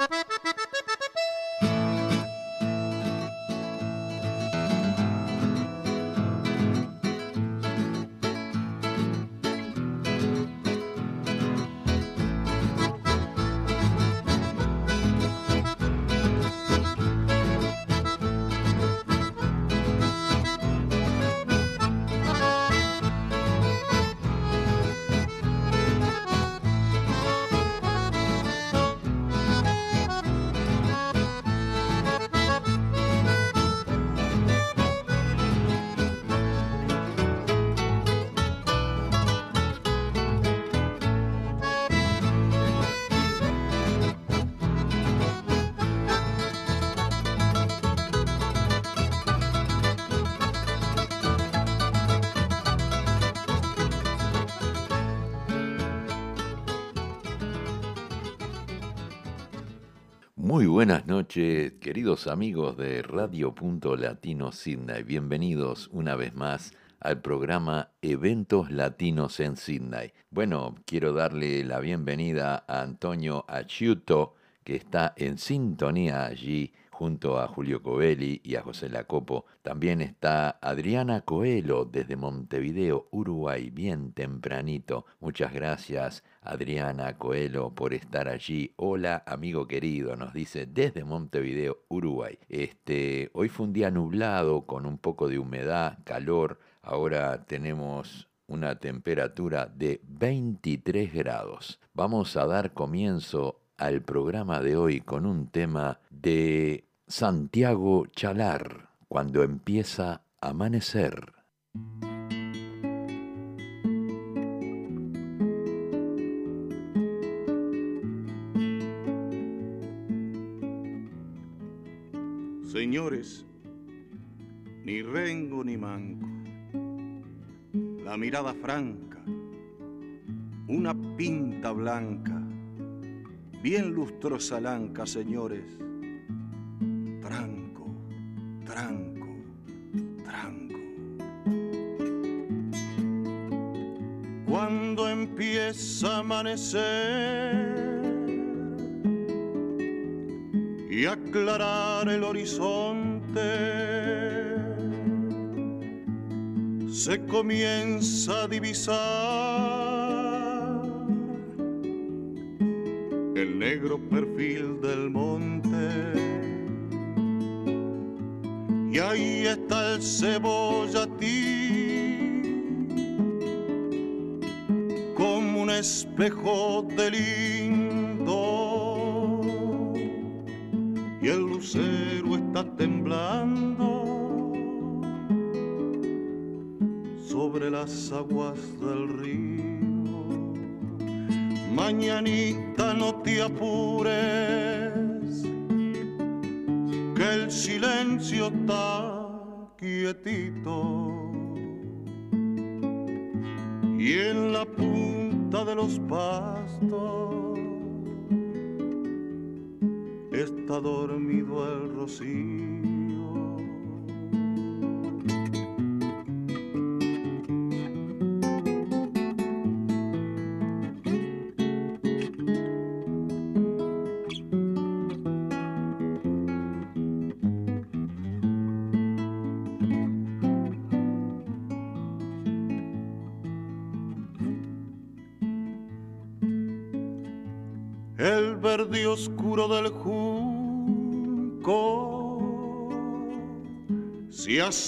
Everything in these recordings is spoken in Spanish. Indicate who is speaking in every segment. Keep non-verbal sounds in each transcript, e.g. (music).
Speaker 1: Bye. (laughs) Muy buenas noches, queridos amigos de Radio Punto Latino Sydney. Bienvenidos una vez más al programa Eventos Latinos en Sydney. Bueno, quiero darle la bienvenida a Antonio Achiuto, que está en sintonía allí junto a Julio Covelli y a José Lacopo. También está Adriana Coelho desde Montevideo, Uruguay, bien tempranito. Muchas gracias Adriana Coelho por estar allí. Hola, amigo querido, nos dice desde Montevideo, Uruguay. Este, hoy fue un día nublado con un poco de humedad, calor. Ahora tenemos una temperatura de 23 grados. Vamos a dar comienzo al programa de hoy con un tema de Santiago Chalar, cuando empieza a amanecer.
Speaker 2: Señores, ni rengo ni manco, la mirada franca, una pinta blanca, bien lustrosa lanca, señores tranco, tranco, tranco. Cuando empieza a amanecer aclarar el horizonte, se comienza a divisar el negro perfil del monte. Y ahí está el cebollatí como un espejo de lindo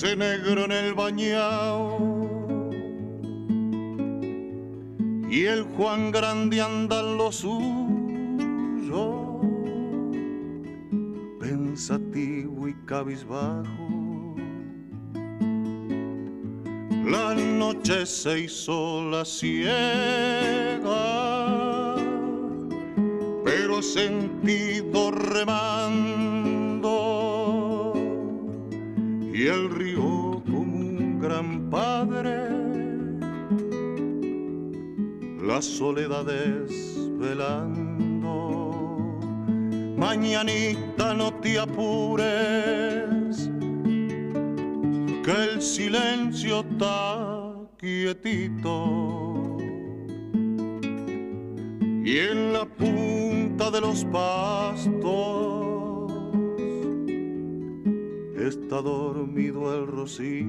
Speaker 2: se hace negro en el bañao. Y el Juan Grande anda lo suyo pensativo y cabizbajo. La noche se hizo la ciega sentido remando y el río como un gran padre. La soledad desvelando mañanita no te apures que el silencio está quietito. Y en la punta de los pastos está dormido el rocío.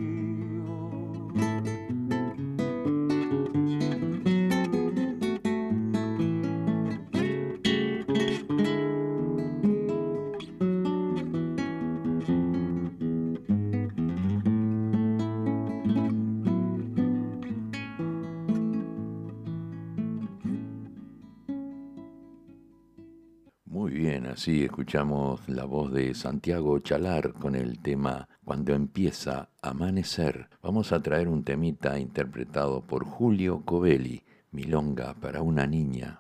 Speaker 1: Sí, escuchamos la voz de Santiago Chalar con el tema Cuando empieza a amanecer. Vamos a traer un temita interpretado por Julio Covelli, Milonga para una niña.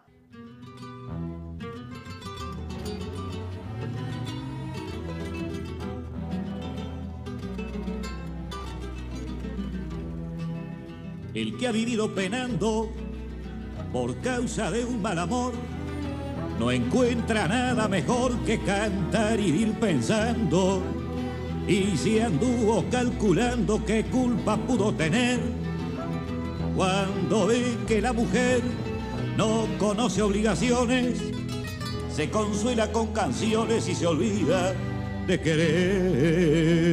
Speaker 3: El que ha vivido penando por causa de un mal amor no encuentra nada mejor que cantar y ir pensando. Y si anduvo calculando qué culpa pudo tener, cuando ve que la mujer no conoce obligaciones, se consuela con canciones y se olvida de querer.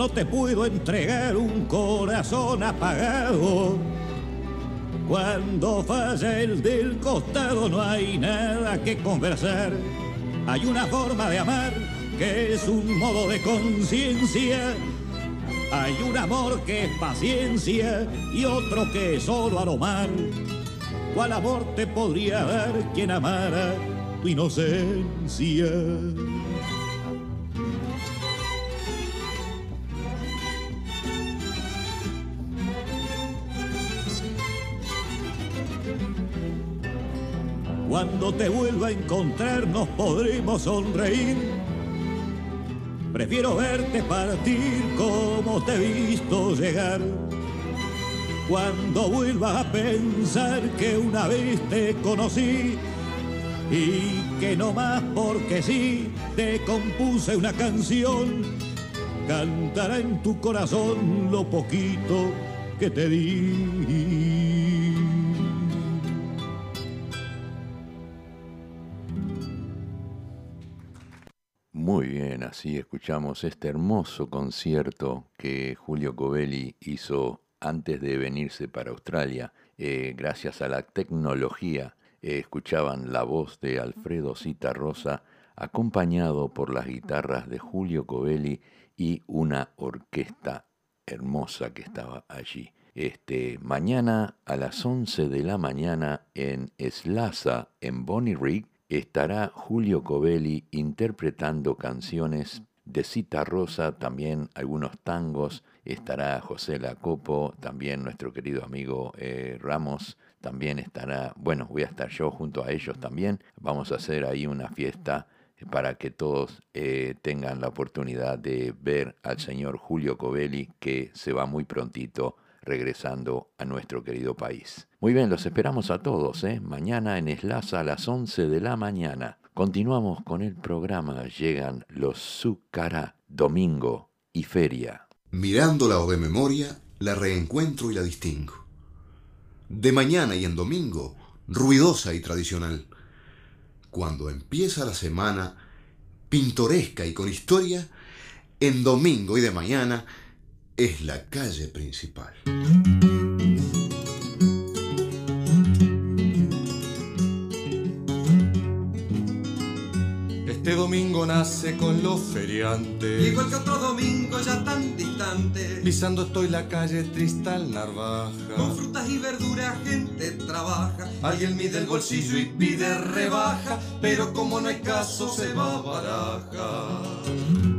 Speaker 3: No te puedo entregar un corazón apagado. Cuando falla el del costado no hay nada que conversar. Hay una forma de amar que es un modo de conciencia. Hay un amor que es paciencia y otro que es solo aromar. ¿Cuál amor te podría dar quien amara tu inocencia? Te vuelva a encontrar nos podremos sonreír. Prefiero verte partir como te he visto llegar. Cuando vuelvas a pensar que una vez te conocí y que no más porque sí te compuse una canción, cantará en tu corazón lo poquito que te di.
Speaker 1: Bien, así escuchamos este hermoso concierto que Julio Covelli hizo antes de venirse para Australia. Eh, gracias a la tecnología, eh, escuchaban la voz de Alfredo Cita Rosa, acompañado por las guitarras de Julio Covelli y una orquesta hermosa que estaba allí. Este, mañana a las 11 de la mañana en Slaza, en Bonnie Rig, estará Julio Covelli interpretando canciones de Cita Rosa, también algunos tangos, estará José Lacopo, también nuestro querido amigo eh, Ramos, también estará, bueno, voy a estar yo junto a ellos también, vamos a hacer ahí una fiesta para que todos eh, tengan la oportunidad de ver al señor Julio Covelli, que se va muy prontito regresando a nuestro querido país. Muy bien, los esperamos a todos, ¿eh? mañana en Eslaza a las 11 de la mañana. Continuamos con el programa, llegan los Zucara, domingo y feria.
Speaker 4: Mirándola o de memoria, la reencuentro y la distingo. De mañana y en domingo, ruidosa y tradicional. Cuando empieza la semana, pintoresca y con historia, en domingo y de mañana, es la calle principal.
Speaker 5: Este domingo nace con los feriantes.
Speaker 6: Igual que otro domingo ya tan distante.
Speaker 5: Pisando estoy la calle Tristal Narvaja.
Speaker 6: Con frutas y verduras gente trabaja. Alguien mide el bolsillo y pide rebaja. Pero como no hay caso se va a baraja.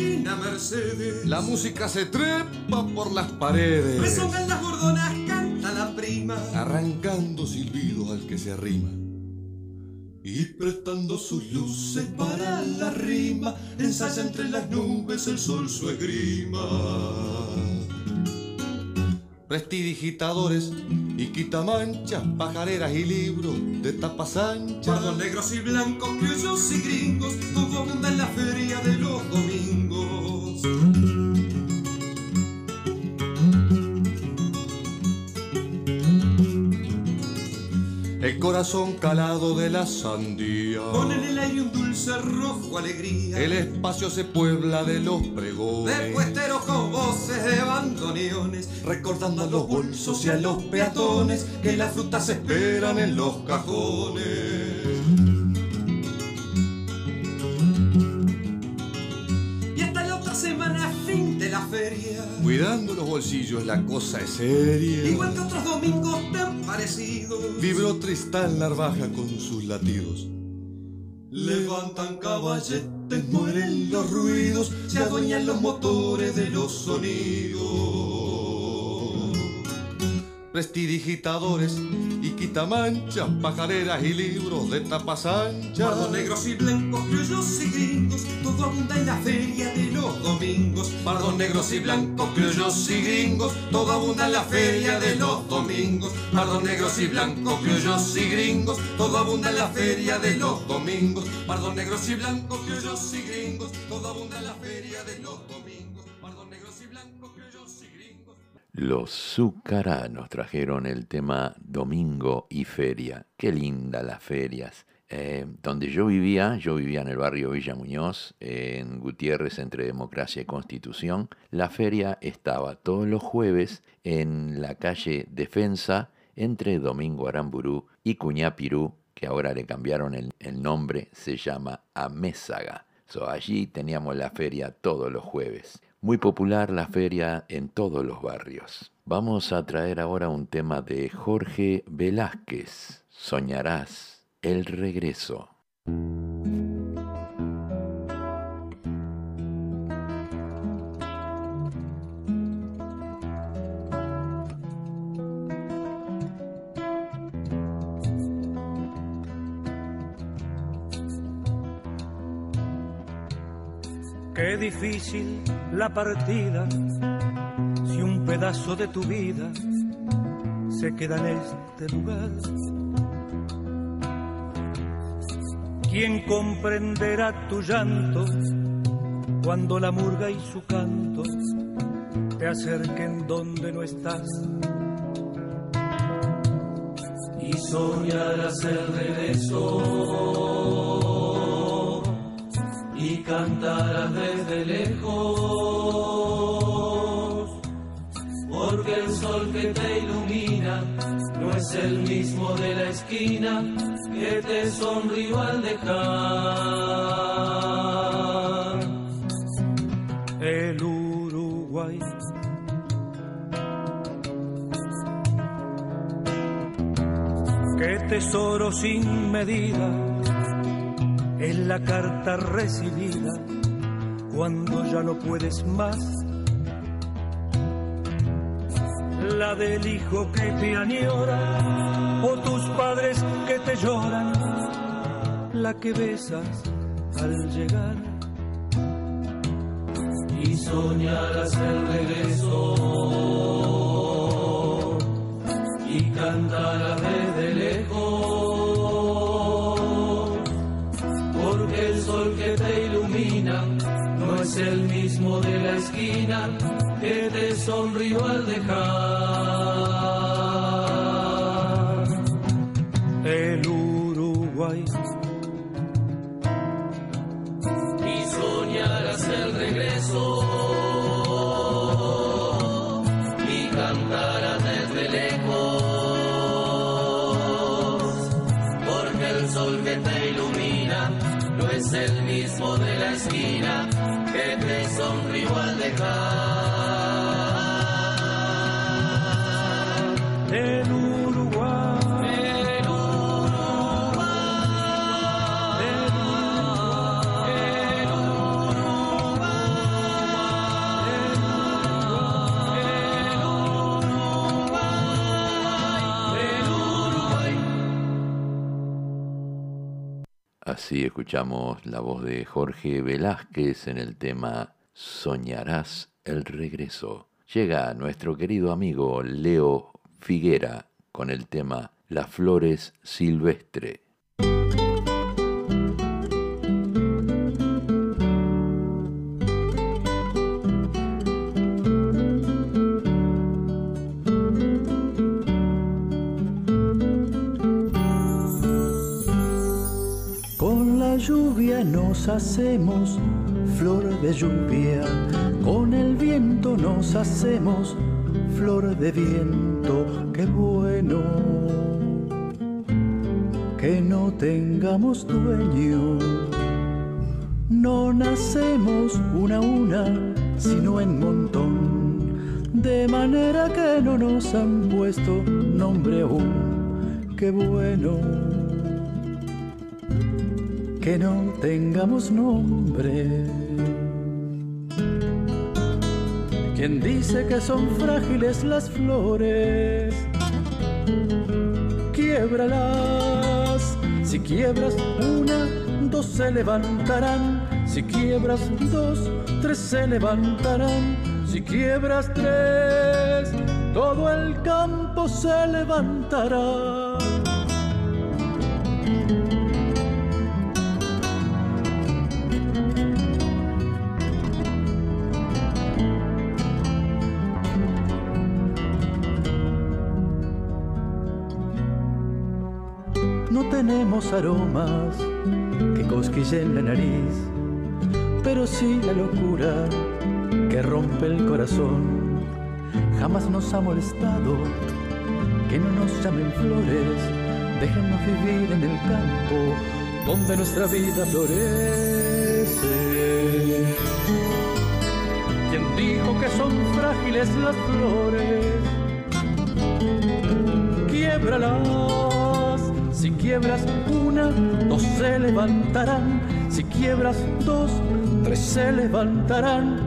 Speaker 6: Esquina Mercedes.
Speaker 5: La música se trepa por las paredes.
Speaker 6: Resongan las gordonas, canta la prima.
Speaker 5: Arrancando silbidos al que se arrima.
Speaker 6: Y prestando sus luces para la rima, ensaya entre las nubes el sol su esgrima.
Speaker 5: Prestidigitadores y quitamanchas, pajareras y libros de tapas anchas.
Speaker 6: Pardos negros y blancos, criollos y gringos, todo abunda en la feria de los domingos.
Speaker 5: Corazón calado de la sandía.
Speaker 6: Pone en el aire un dulce rojo alegría.
Speaker 5: El espacio se puebla de los pregones.
Speaker 6: De puesteros con voces de bandoneones, recordando a los bolsos y a los peatones que las frutas se esperan en los cajones.
Speaker 5: Cuidando los bolsillos, la cosa es seria.
Speaker 6: Igual que otros domingos tan parecidos.
Speaker 5: Vibró Tristán Narvaja con sus latidos.
Speaker 6: Levantan caballetes, mueren los ruidos, se adueñan los motores de los sonidos.
Speaker 5: Prestidigitadores y quitamanchas, pajareras y libros de tapas anchas.
Speaker 6: Pardos negros y blancos, criollos y gringos, todo abunda en la feria de los domingos. Pardos negros y blancos, criollos y gringos, todo abunda en la feria de los domingos. Pardos negros y blancos, criollos y gringos, todo abunda en la feria de los domingos. Pardos negros y blancos, criollos y gringos, todo abunda en la feria de los domingos.
Speaker 1: Los Zúcara nos trajeron el tema Domingo y Feria. Qué linda las ferias. Eh, donde yo vivía, yo vivía en el barrio Villa Muñoz, en Gutiérrez, entre Democracia y Constitución. La feria estaba todos los jueves en la calle Defensa, entre Domingo Aramburú y Cuñapirú, que ahora le cambiaron el, nombre, se llama Amézaga. So, allí teníamos la feria todos los jueves. Muy popular la feria en todos los barrios. Vamos a traer ahora un tema de Jorge Velázquez. Soñarás el regreso.
Speaker 7: Qué difícil la partida si un pedazo de tu vida se queda en este lugar. ¿Quién comprenderá tu llanto cuando la murga y su canto te acerquen donde no estás? Y soñarás el regreso cantarás desde lejos, porque el sol que te ilumina no es el mismo de la esquina que te sonrió al dejar el Uruguay. Qué tesoro sin medida la carta recibida cuando ya no puedes más. La del hijo que te añora o tus padres que te lloran, la que besas al llegar. Y soñarás el regreso y cantarás desde que te sonrió al dejar el Uruguay. Y soñarás el regreso y cantarás desde lejos,
Speaker 8: porque el sol que te ilumina no es
Speaker 9: el mismo
Speaker 8: de la
Speaker 9: esquina te
Speaker 8: sonrió al dejar.
Speaker 1: Así escuchamos la voz de Jorge Velázquez en el tema Soñarás el regreso. Llega nuestro querido amigo Leo Figuera con el tema Las flores silvestre.
Speaker 10: Nos hacemos flor de lluvia, con el viento nos hacemos flor de viento, qué bueno que no tengamos dueño. No nacemos una a una, sino en montón, de manera que no nos han puesto nombre aún, qué bueno que no tengamos nombre. ¿Quién dice que son frágiles las flores? Quiebralas, si quiebras una, dos se levantarán, si quiebras dos, tres se levantarán, si quiebras tres, todo el campo se levantará. Aromas que cosquillen la nariz, pero sí la locura que rompe el corazón. Jamás nos ha molestado que no nos llamen flores, déjennos vivir en el campo donde nuestra vida florece. ¿Quién dijo que son frágiles las flores? Quiebralas, quiebras una, dos se levantarán, si quiebras dos, tres se levantarán.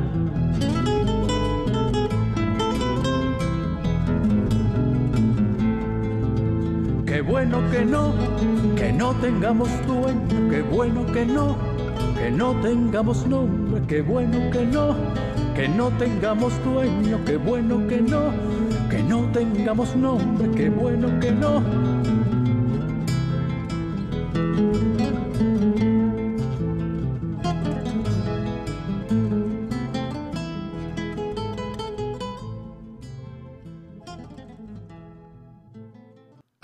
Speaker 10: Qué bueno que no, que no tengamos dueño, qué bueno que no, que no tengamos nombre, qué bueno que no, que no tengamos dueño, qué bueno que no, que no tengamos nombre, qué bueno que no.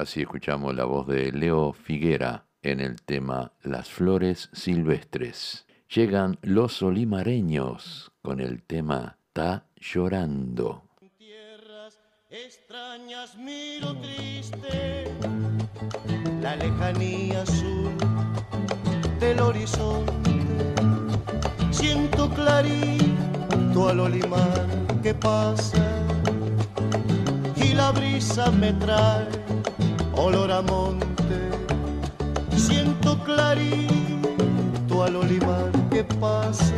Speaker 1: Así escuchamos la voz de Leo Figuera en el tema Las flores silvestres. Llegan los olimareños con el tema Ta llorando.
Speaker 11: tierras extrañas miro triste la lejanía azul del horizonte. Siento clarito al olimar que pasa y la brisa me trae olor a monte. Siento clarito al olimar que pasa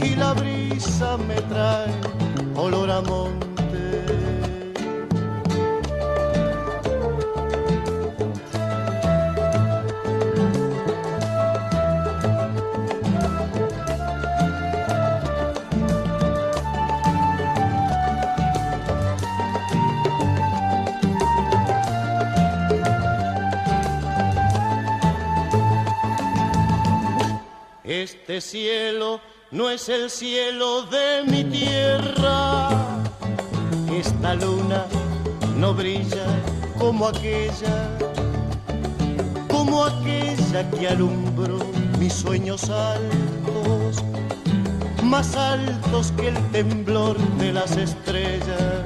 Speaker 11: y la brisa me trae olor a monte. Cielo no es el cielo de mi tierra. Esta luna no brilla como aquella, como aquella que alumbró mis sueños altos, más altos que el temblor de las estrellas,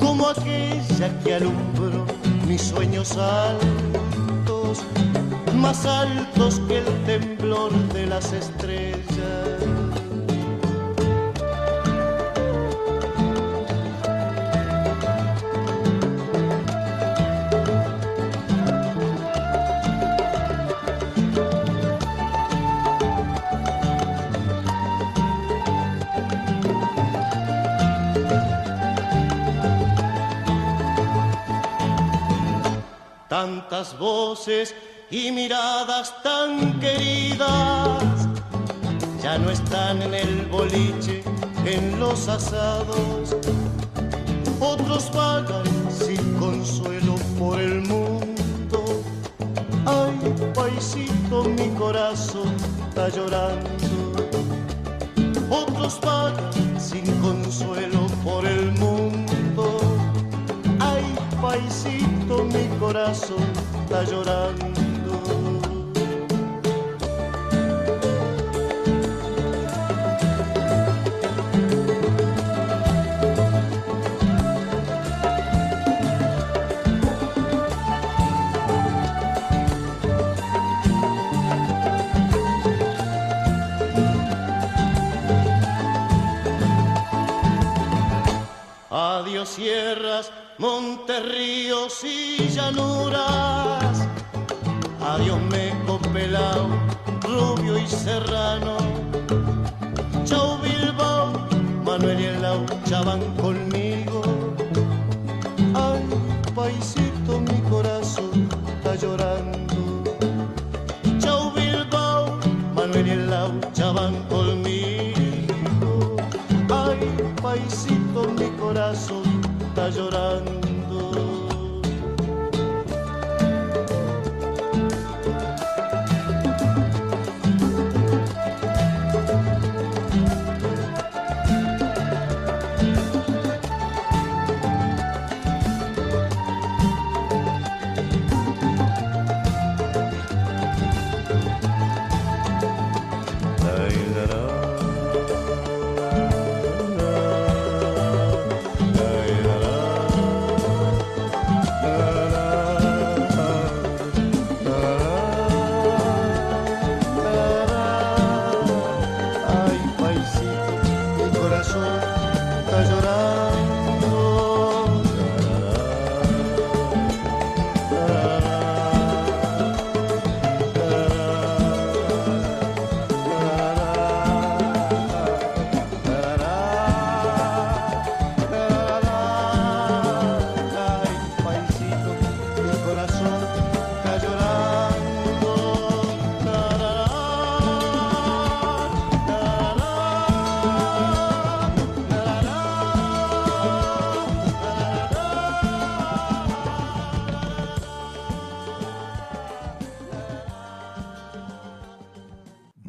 Speaker 11: como aquella que alumbró mis sueños altos, más altos que el temblor de las estrellas. tantas voces y miradas tan queridas ya no están en el boliche, en los asados. Otros vagan sin consuelo por el mundo. Ay, paisito, mi corazón está llorando. Otros vagan sin consuelo por el mundo. Ay, paisito, mi corazón está llorando. Sierras, montes, ríos y llanuras. Adiós meco pelao, rubio y serrano. Está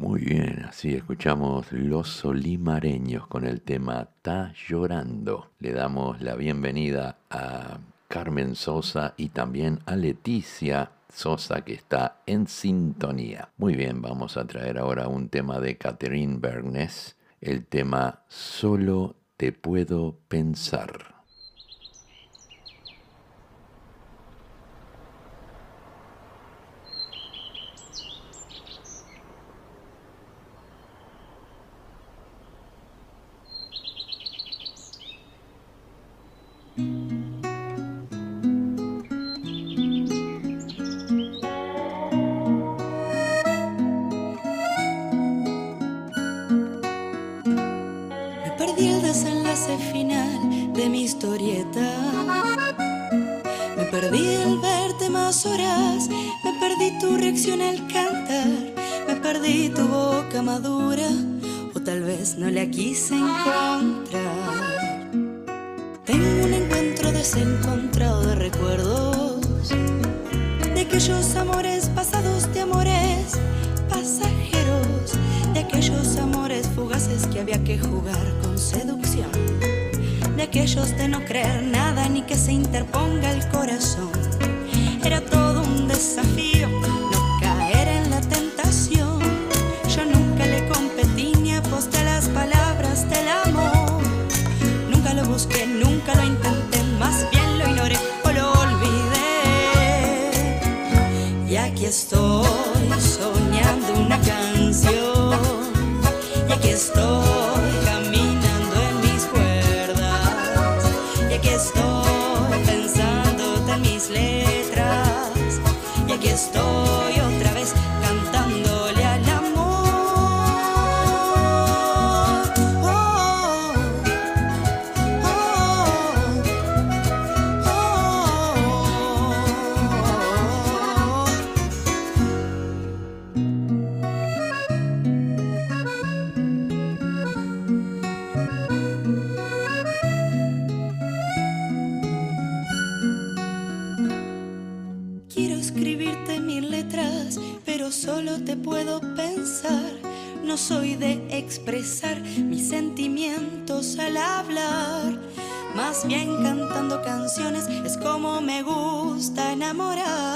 Speaker 1: Muy bien, así escuchamos Los Solimareños con el tema Ta llorando. Le damos la bienvenida a Carmen Sosa y también a Leticia Sosa que está en sintonía. Muy bien, vamos a traer ahora un tema de Catherine Bernes, el tema Solo te puedo pensar.
Speaker 12: es como me gusta enamorar.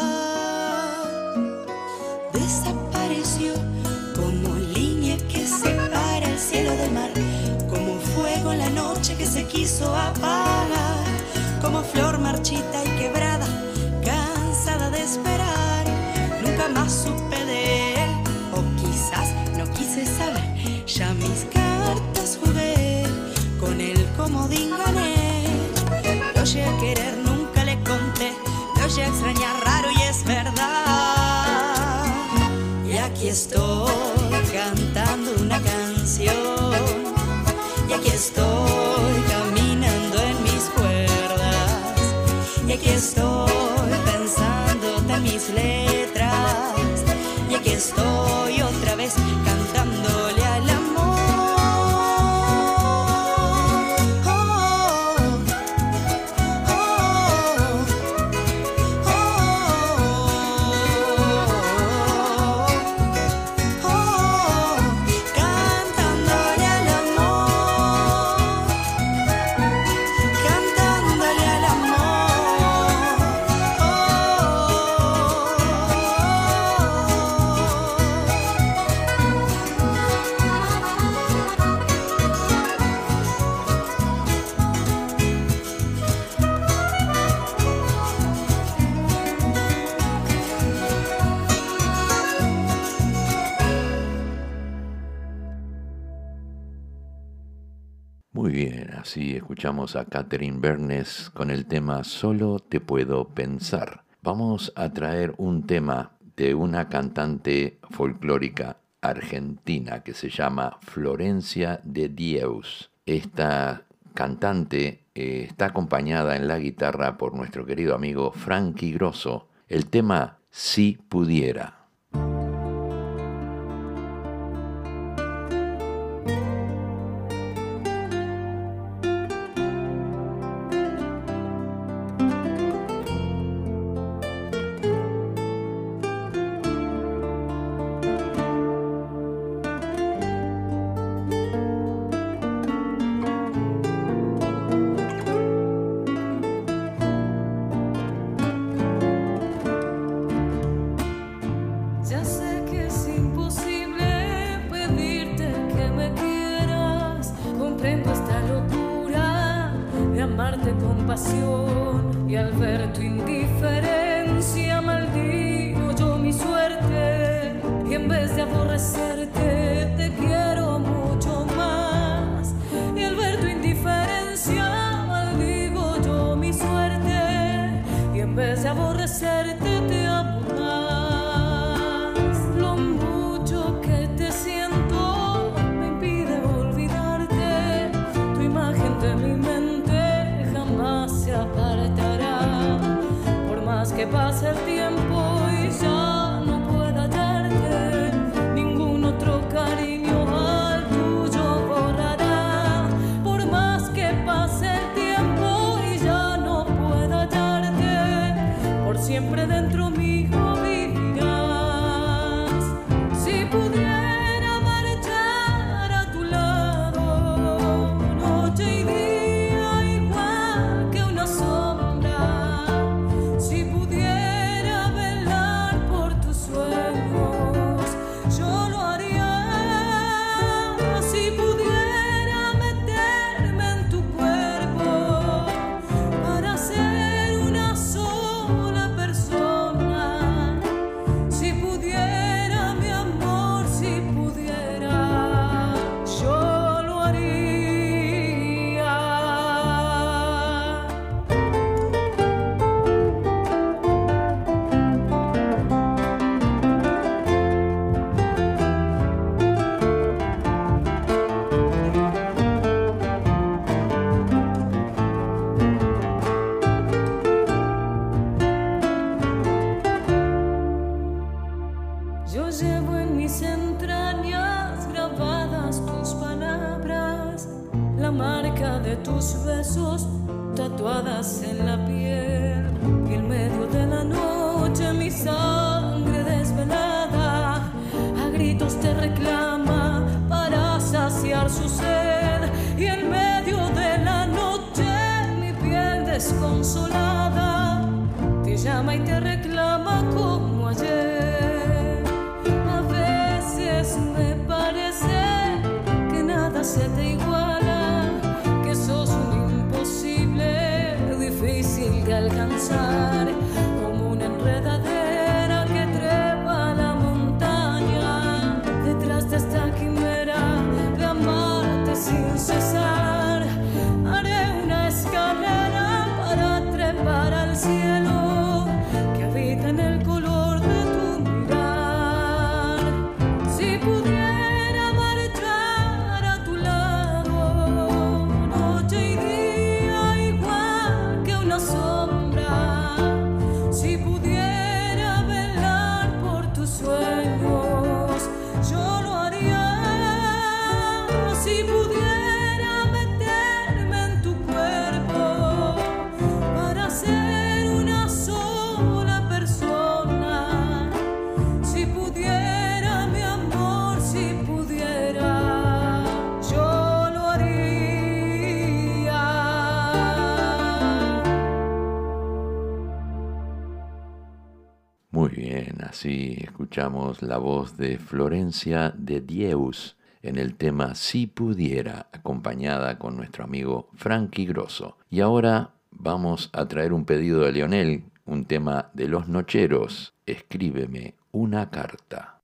Speaker 13: Muy bien, así escuchamos a Catherine Bernes con el tema Solo te puedo pensar. Vamos a traer un tema de una cantante folclórica argentina que se llama Florencia de Dieus. Esta cantante eh, está acompañada en la guitarra por nuestro querido amigo Frankie Grosso. El tema Si pudiera.
Speaker 14: la voz de Florencia de Dieus en el tema Si pudiera, acompañada con nuestro amigo Frankie Grosso. Y ahora vamos a traer un pedido de Lionel, un tema de los Nocheros, Escríbeme una carta.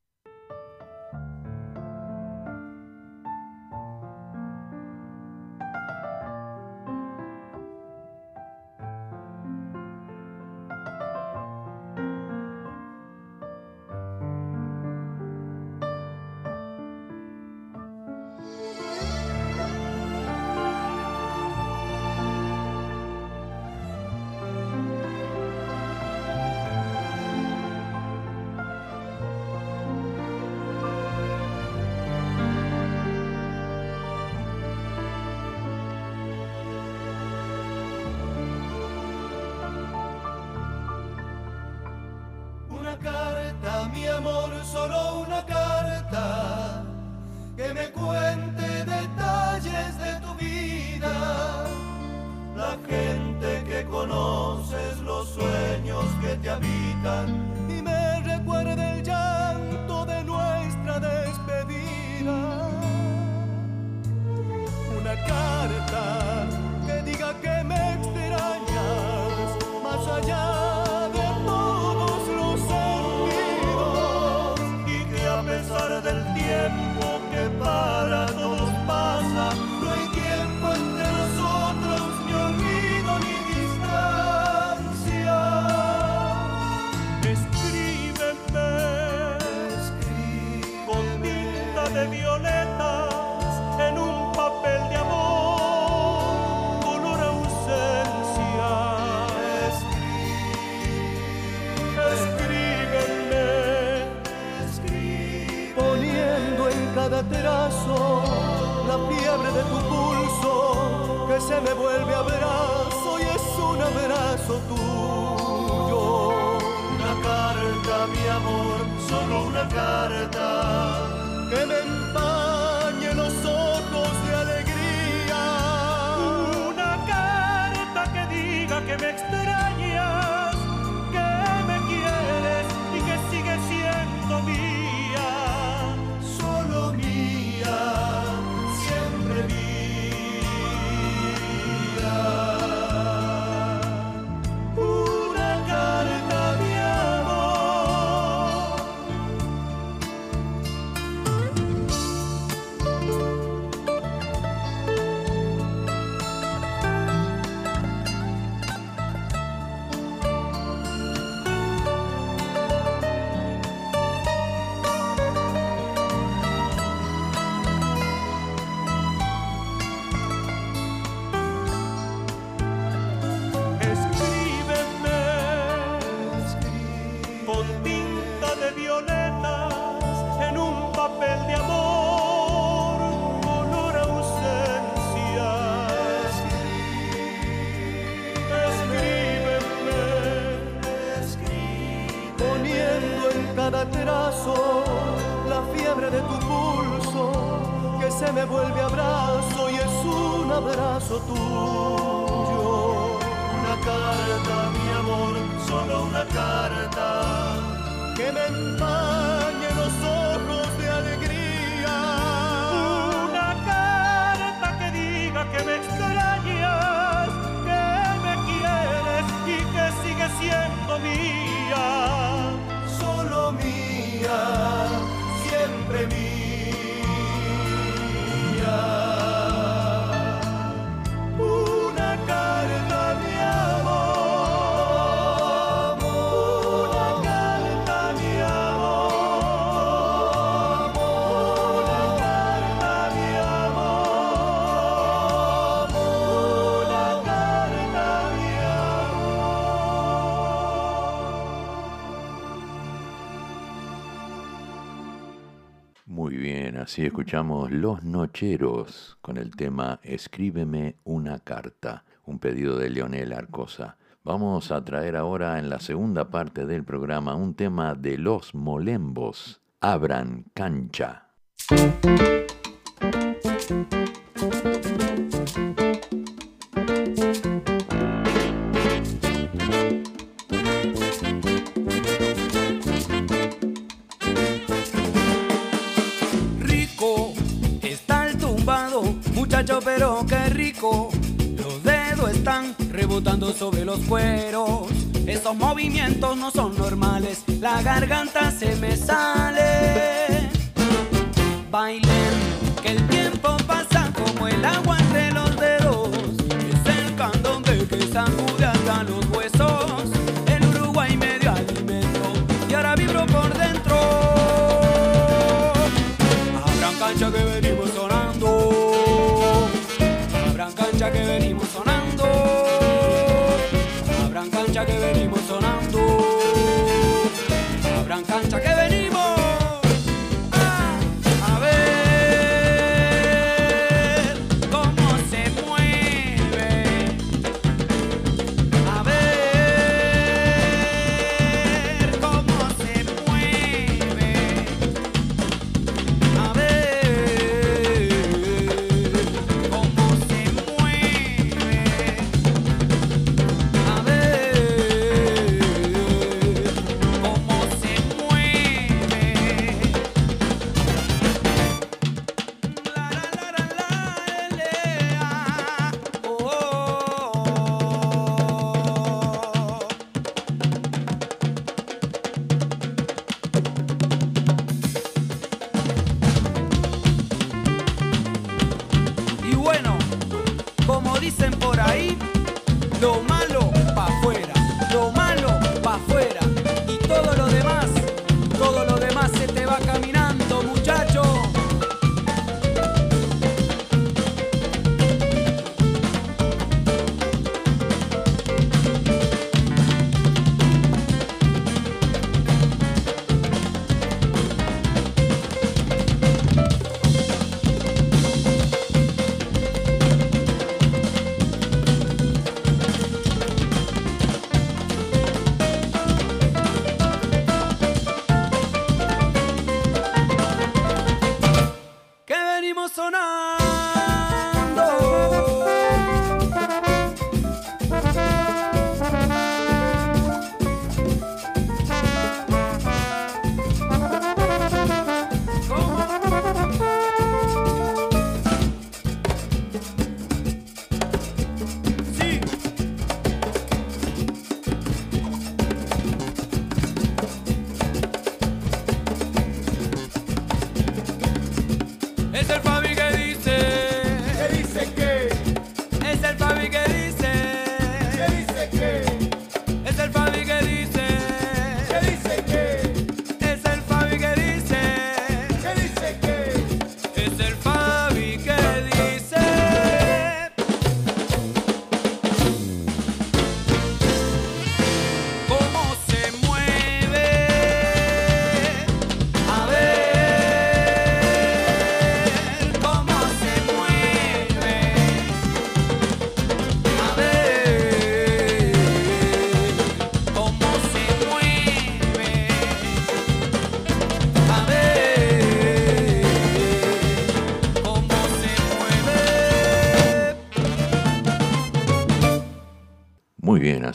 Speaker 1: Así escuchamos Los Nocheros con el tema Escríbeme una carta, un pedido de Leonel Arcosa. Vamos a traer ahora en la segunda parte del programa un tema de Los Molembos, Abran Cancha.
Speaker 15: Sobre los cueros. Esos movimientos no son normales, la garganta se me sale. Bailen, que el tiempo pasa como el agua entre los dedos. Es el candombe que sacude hasta los huesos. En Uruguay medio alimento y ahora vibro por dentro. Abran cancha que venimos sonando. Abran cancha que venimos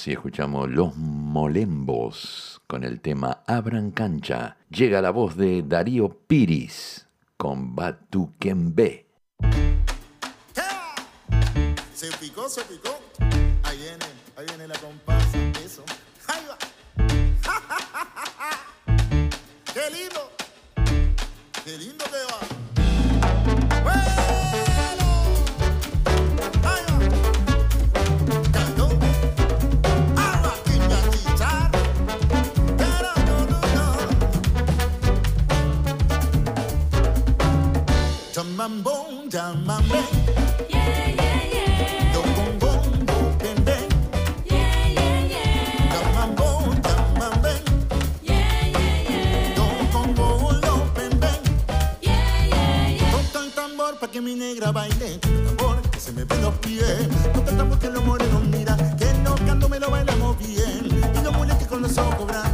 Speaker 1: así escuchamos Los Molembos con el tema Abran Cancha. Llega la voz de Darío Piris con Batuquembe.
Speaker 16: Se picó, se picó. Ahí viene, ahí viene la comparsa. Eso. Ahí va. (laughs) ¡Qué lindo! ¡Qué lindo Jamambong, jamambeng. Yeah, yeah, yeah. Bong, bong, beng, beng. Yeah, yeah, yeah. Jamambong, jamambeng. Yeah, yeah, yeah. Bong, lo, beng, beng. Yeah, yeah, yeah. Toca el tambor pa' que mi negra baile. Tambor que se me ven los pies. Toca el tambor que los morenos mira. Que no canto me lo bailamos bien. Y los mules que con los ojos grandes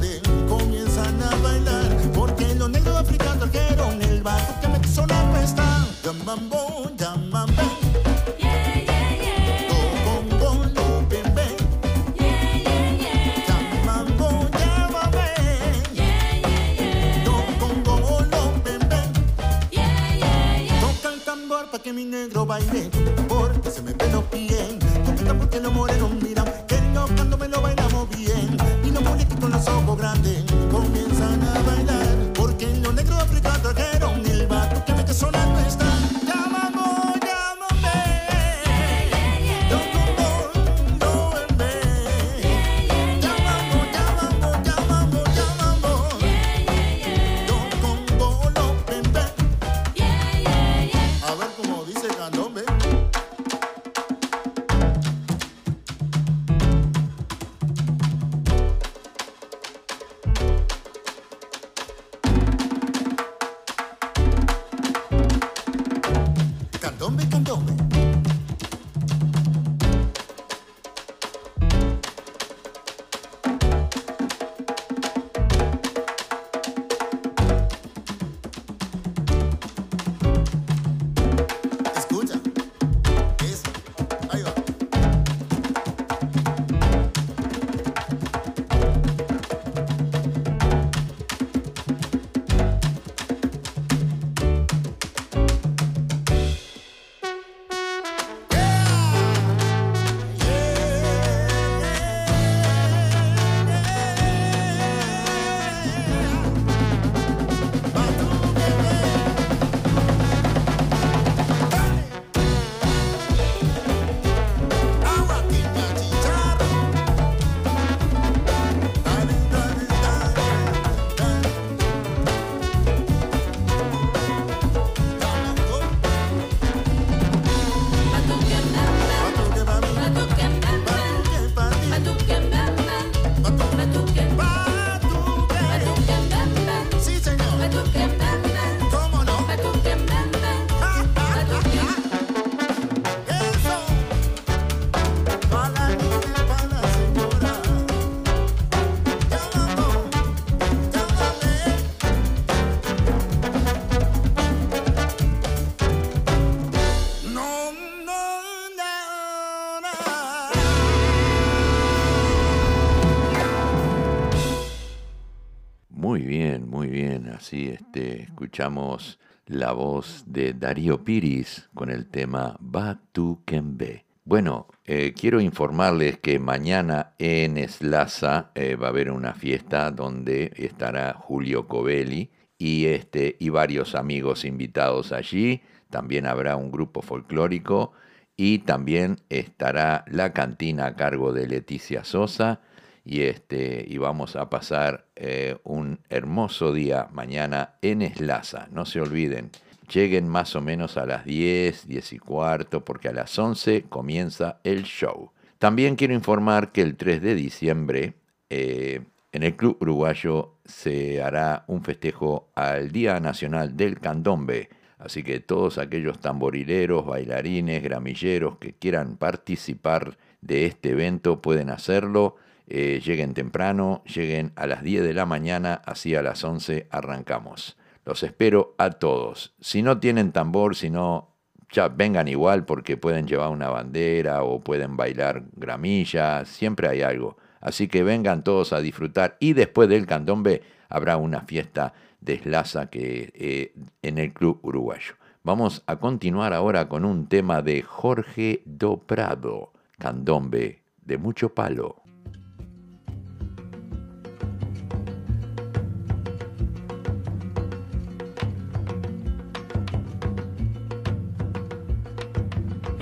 Speaker 1: escuchamos la voz de Darío Piris con el tema Batuquembe. Bueno, eh, quiero informarles que mañana en Eslaza eh, va a haber una fiesta donde estará Julio Covelli y, este, y varios amigos invitados allí. También habrá un grupo folclórico y también estará la cantina a cargo de Leticia Sosa y, este, y vamos a pasar eh, un hermoso día mañana en Eslaza. No se olviden, lleguen más o menos a las 10, 10 y cuarto, porque a las 11 comienza el show. También quiero informar que el 3 de diciembre eh, en el Club Uruguayo se hará un festejo al Día Nacional del Candombe. Así que todos aquellos tamborileros, bailarines, gramilleros que quieran participar de este evento pueden hacerlo. Eh, lleguen temprano, lleguen a las 10 de la mañana, así a las 11 arrancamos. Los espero a todos. Si no tienen tambor, si no ya vengan igual porque pueden llevar una bandera o pueden bailar gramilla, siempre hay algo. Así que vengan todos a disfrutar y después del candombe habrá una fiesta de Slaza que, eh, en el Club Uruguayo. Vamos a continuar ahora con un tema de Jorge Do Prado, candombe de mucho palo.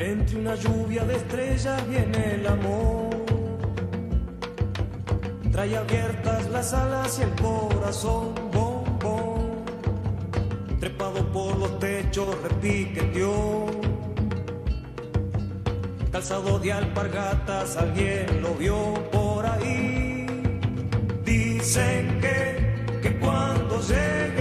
Speaker 17: Entre una lluvia de estrellas viene el amor. Trae abiertas las alas y el corazón, bom, bom. Trepado por los techos, repiqueteó. Calzado de alpargatas, alguien lo vio por ahí. Dicen que, que cuando llegue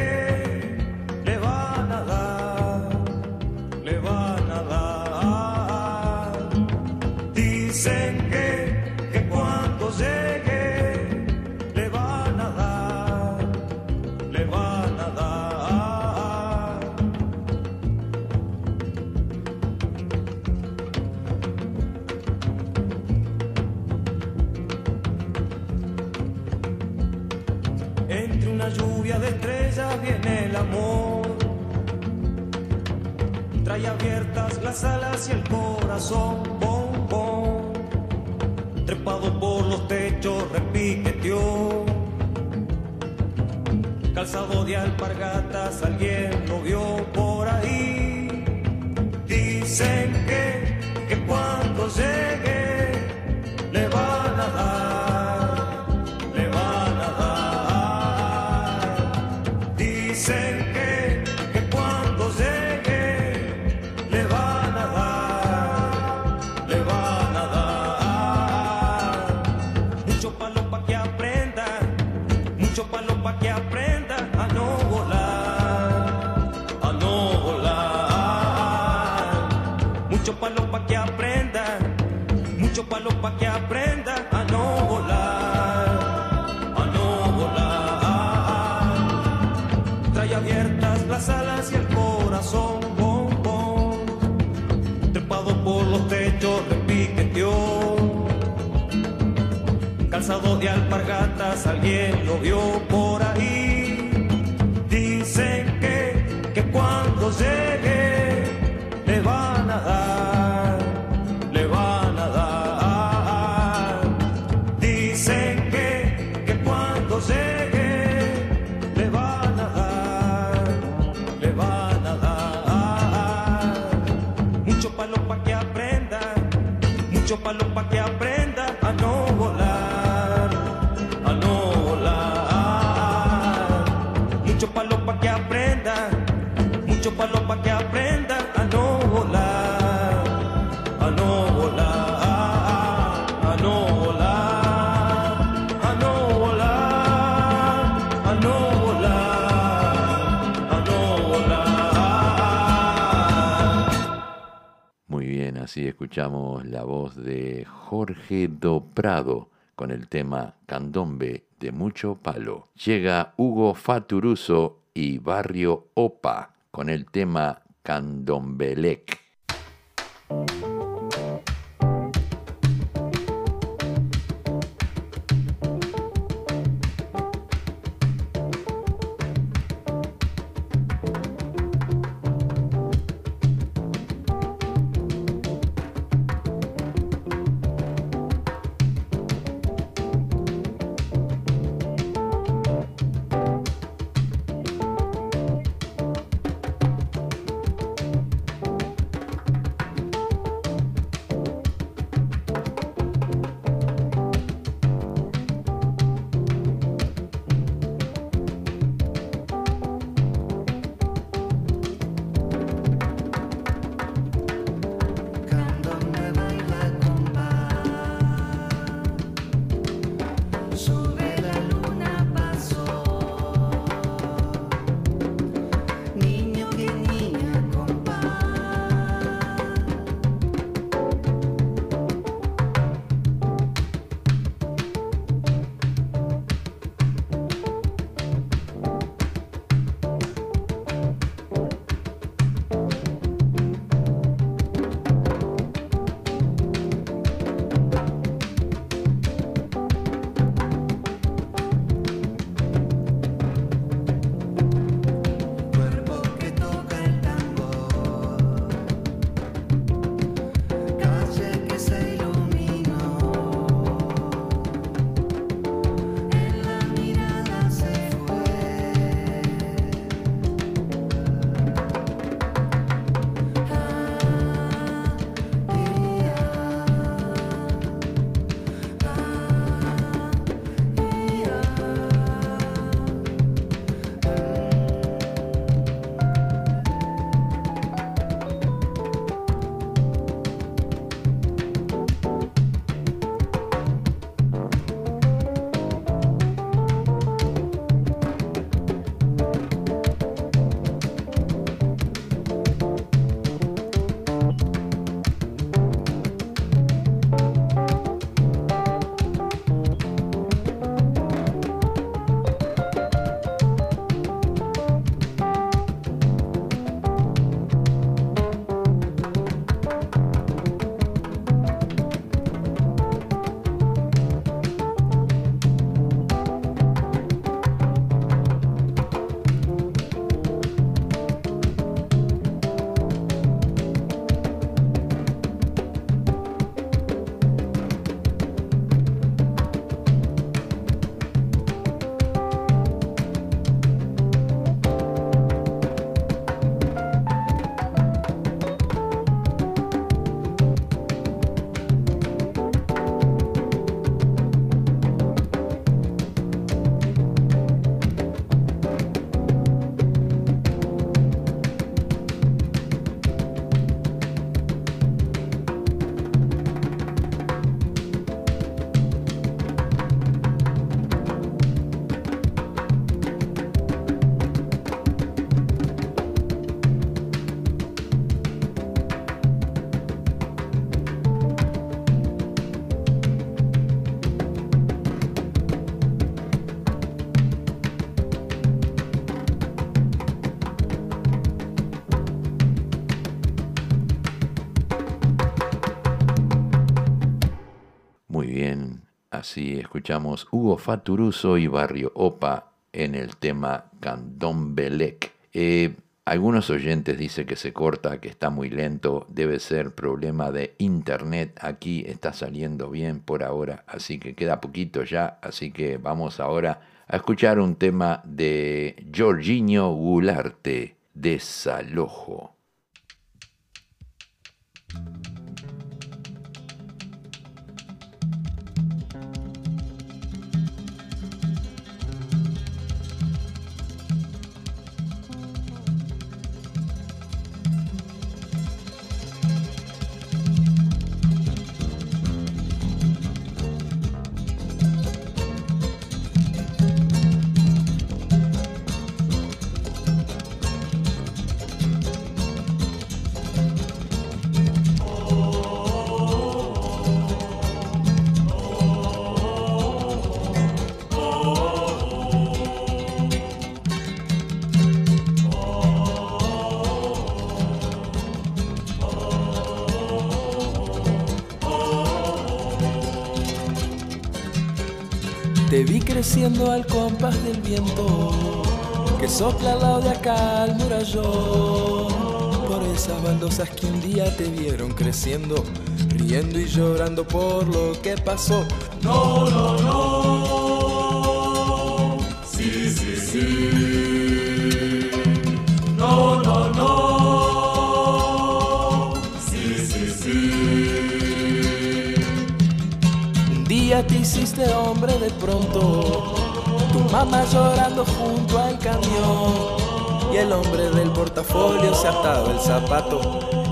Speaker 17: las alas y el corazón, bom, bom. Trepado por los techos, repiqueteó. Calzado de alpargatas, alguien lo vio por ahí. Dicen que, que cuando llegue mucho palo pa' que aprenda a no volar, a no volar. Trae abiertas las alas y el corazón, bom, bom. Trepado por los techos, repiqueteó. Calzado de alpargatas, alguien lo vio por mucho palo pa' que aprenda a no volar, a no volar. Mucho palo pa' que aprenda, mucho palo pa' que aprenda
Speaker 1: así escuchamos la voz de Jorge Do Prado con el tema Candombe de mucho palo. Llega Hugo Faturuso y Barrio Opa con el tema Candombelec. Así escuchamos Hugo Faturuso y Barrio Opa en el tema Candón Belec. Eh, algunos oyentes dicen que se corta, que está muy lento, debe ser problema de internet. Aquí está saliendo bien por ahora, así que queda poquito ya, así que vamos ahora a escuchar un tema de Jorginho Gularte, Desalojo.
Speaker 15: Que sopla al murallón. Por esas baldosas que un día te vieron creciendo, riendo y llorando por lo que pasó.
Speaker 18: No, no, no. Sí, sí, sí. No, no, no. Sí, sí, sí.
Speaker 15: Un día te hiciste hombre de pronto, mamá llorando junto al camión. Y el hombre del portafolio se ataba el zapato.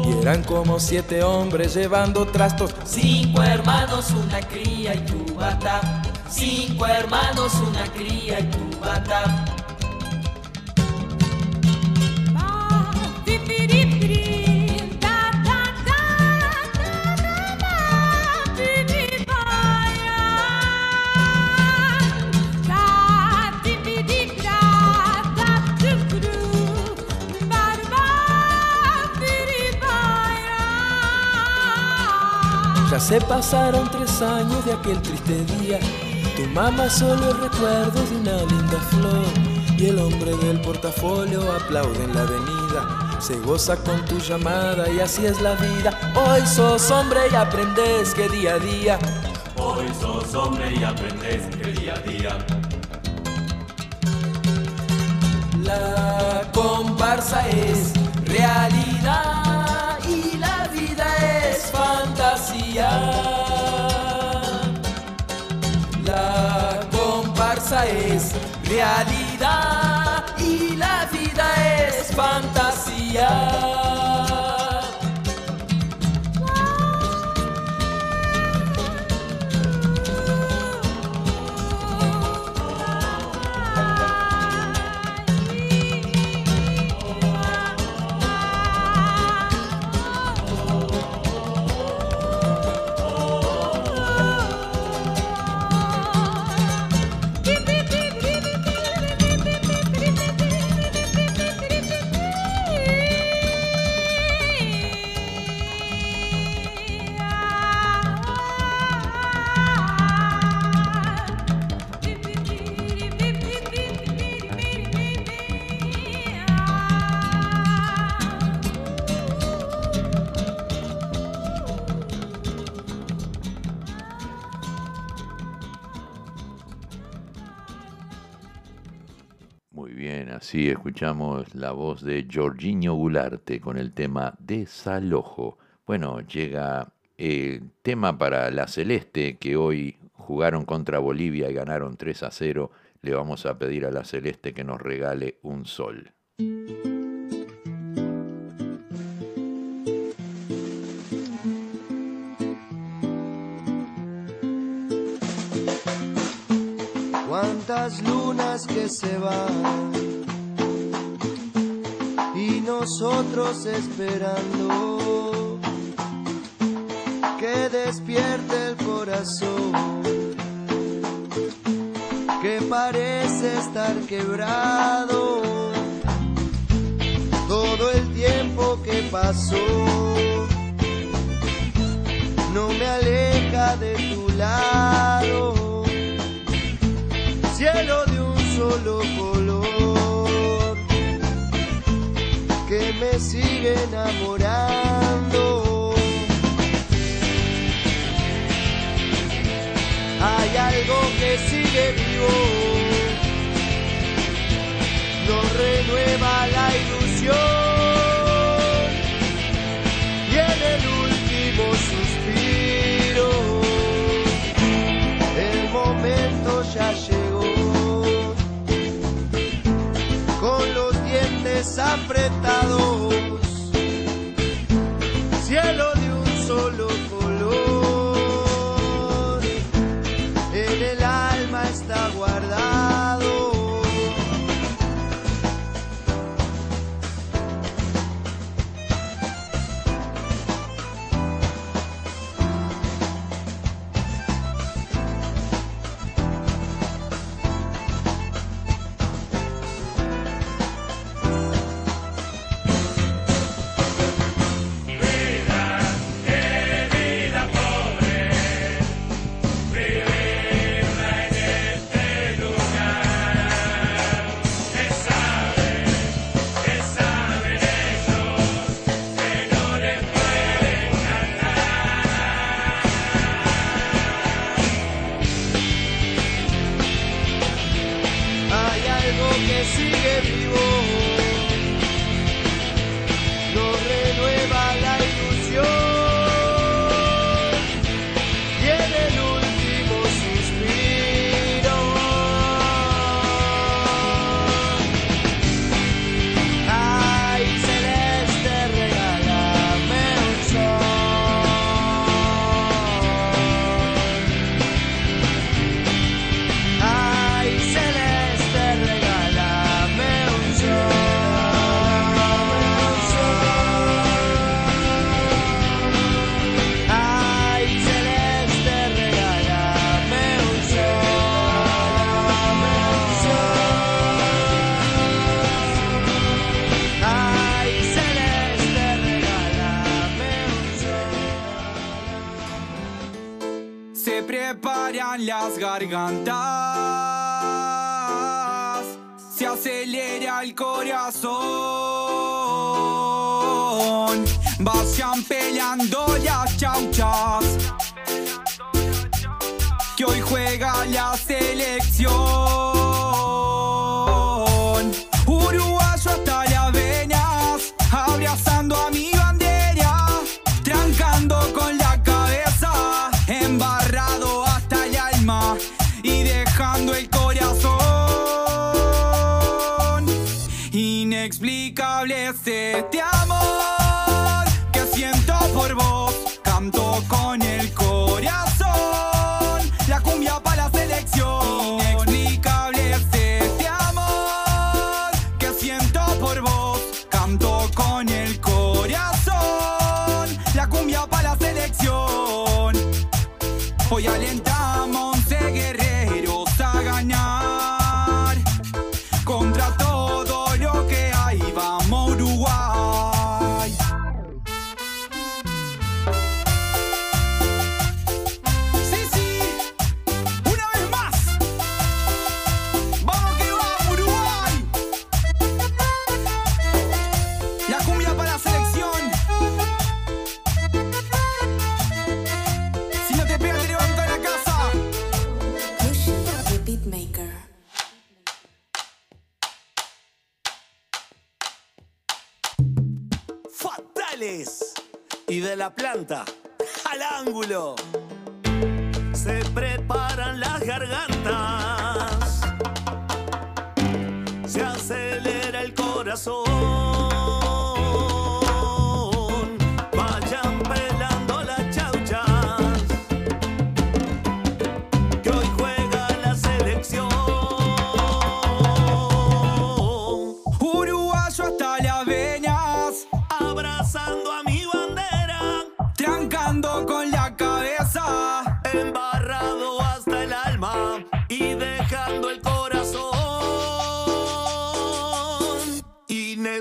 Speaker 15: Y eran como siete hombres llevando trastos.
Speaker 7: Cinco hermanos, una cría y tu bata. Cinco hermanos, una cría y tu bata.
Speaker 15: Se pasaron tres años de aquel triste día. Tu mamá solo el recuerdo de una linda flor. Y el hombre del portafolio aplaude en la avenida. Se goza con tu llamada y así es la vida. Hoy sos hombre y aprendes que día a día.
Speaker 18: Hoy sos hombre y aprendes que día a día.
Speaker 15: La comparsa es realidad fantasía. La comparsa es realidad y la vida es fantasía.
Speaker 1: Así escuchamos la voz de Jorginho Gularte con el tema Desalojo. Bueno, llega el tema para la Celeste que hoy jugaron contra Bolivia y ganaron 3 a 0. Le vamos a pedir a la Celeste que nos regale un sol.
Speaker 19: cuántas lunas que se van nosotros esperando. Que despierte el corazón. Que parece estar quebrado. Todo el tiempo que pasó. No me aleja de tu lado. Cielo de un solo color. me sigue enamorando. Hay algo que sigue vivo, nos renueva la ilusión y en el último suspiro el momento ya
Speaker 11: desapretado. que
Speaker 20: hoy juega la selección. Uruguayo hasta las venas, abrazando a mi bandera, trancando con la cabeza, embarrado hasta el alma y dejando el corazón. Inexplicable este amor.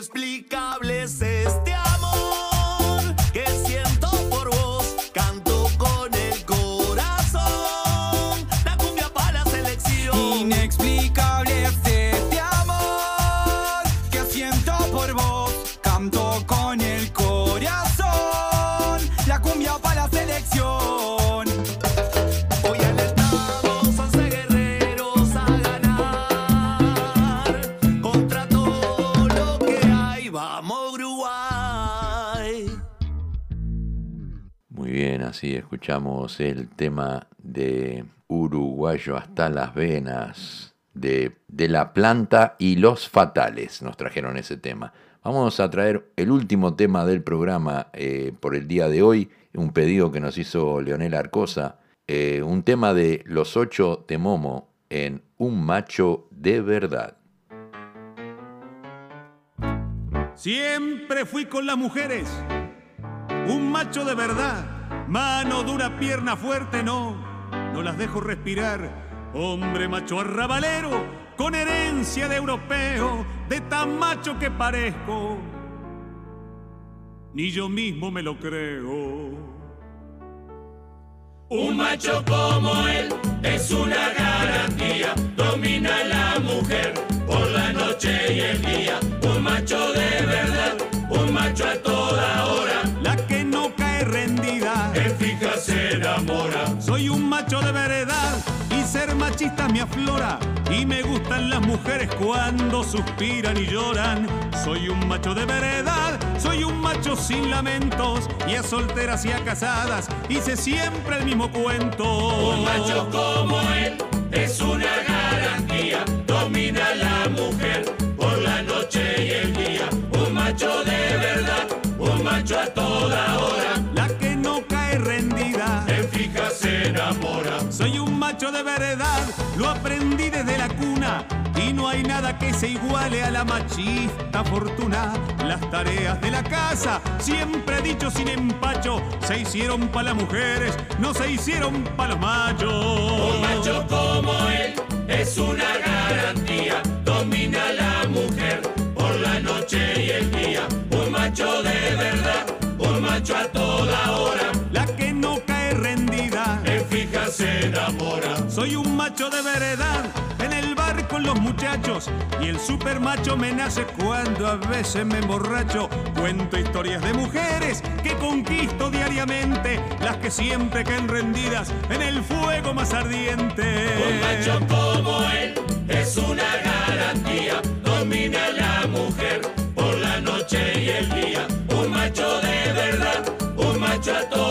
Speaker 21: explica.
Speaker 1: Así escuchamos el tema de Uruguayo hasta las venas de, de La Planta y Los Fatales. Nos trajeron ese tema. Vamos a traer el último tema del programa eh, por el día de hoy, un pedido que nos hizo Leonel Arcosa, eh, un tema de Los Ocho de Momo en Un Macho de Verdad.
Speaker 9: Siempre fui con las mujeres, un macho de verdad, mano dura, pierna fuerte, no, no las dejo respirar. Hombre macho arrabalero, con herencia de europeo, de tan macho que parezco, ni yo mismo me lo creo.
Speaker 8: Un macho como él es una garantía, domina a la mujer por la noche y el día. Un macho de verdad, un macho a toda hora,
Speaker 9: rendida,
Speaker 8: en fija se enamora.
Speaker 9: soy un macho de veredad y ser machista me aflora. Y me gustan las mujeres cuando suspiran y lloran. Soy un macho de veredad, soy un macho sin lamentos. Y a solteras y a casadas hice siempre el mismo cuento.
Speaker 8: Un macho como él es una garantía, domina a la mujer por la noche y el día. Un macho de verdad, un macho a toda hora,
Speaker 9: Macho de veredad, lo aprendí desde la cuna. Y no hay nada que se iguale a la machista fortuna. Las tareas de la casa, siempre dicho sin empacho, se hicieron para las mujeres, no se hicieron para los machos.
Speaker 8: Un macho como él es una garantía, domina a la mujer por la noche y el día. Un macho de verdad, un macho a toda hora, se enamora.
Speaker 9: Soy un macho de veredad en el bar con los muchachos y el super macho me nace cuando a veces me emborracho. Cuento historias de mujeres que conquisto diariamente, las que siempre caen rendidas en el fuego más ardiente.
Speaker 8: Un macho como él es una garantía, domina a la mujer por la noche y el día. Un macho de verdad, un macho a toda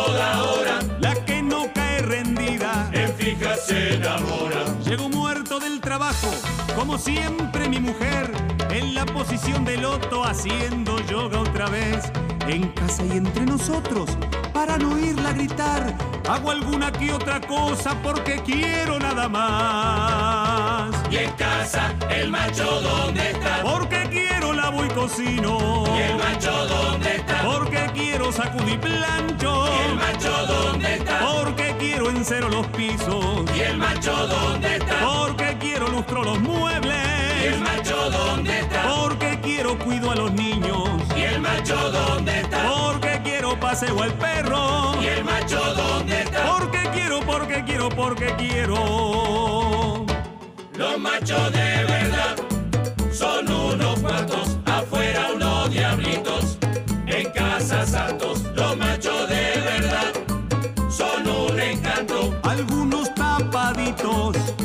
Speaker 8: se enamora.
Speaker 9: Llego muerto del trabajo, como siempre mi mujer, en la posición de loto haciendo yoga otra vez. En casa y entre nosotros, para no oírla gritar, hago alguna que otra cosa porque quiero nada más.
Speaker 8: Y en casa, el macho dónde está,
Speaker 9: Porque quiero lavo y cocino.
Speaker 8: y el macho dónde está,
Speaker 9: Porque quiero sacudir plancho.
Speaker 8: y el macho dónde está,
Speaker 9: Porque quiero encero los pisos.
Speaker 8: y el macho dónde está,
Speaker 9: Porque quiero lustro los muebles.
Speaker 8: y el macho dónde está,
Speaker 9: Porque quiero cuido a los niños.
Speaker 8: y el macho dónde está,
Speaker 9: Porque quiero paseo al perro.
Speaker 8: y el macho dónde está.
Speaker 9: Porque quiero, porque quiero, porque quiero.
Speaker 8: Los machos de verdad son unos cuantos, afuera unos diablitos, en casa santos. Los machos de verdad
Speaker 9: algunos tapaditos.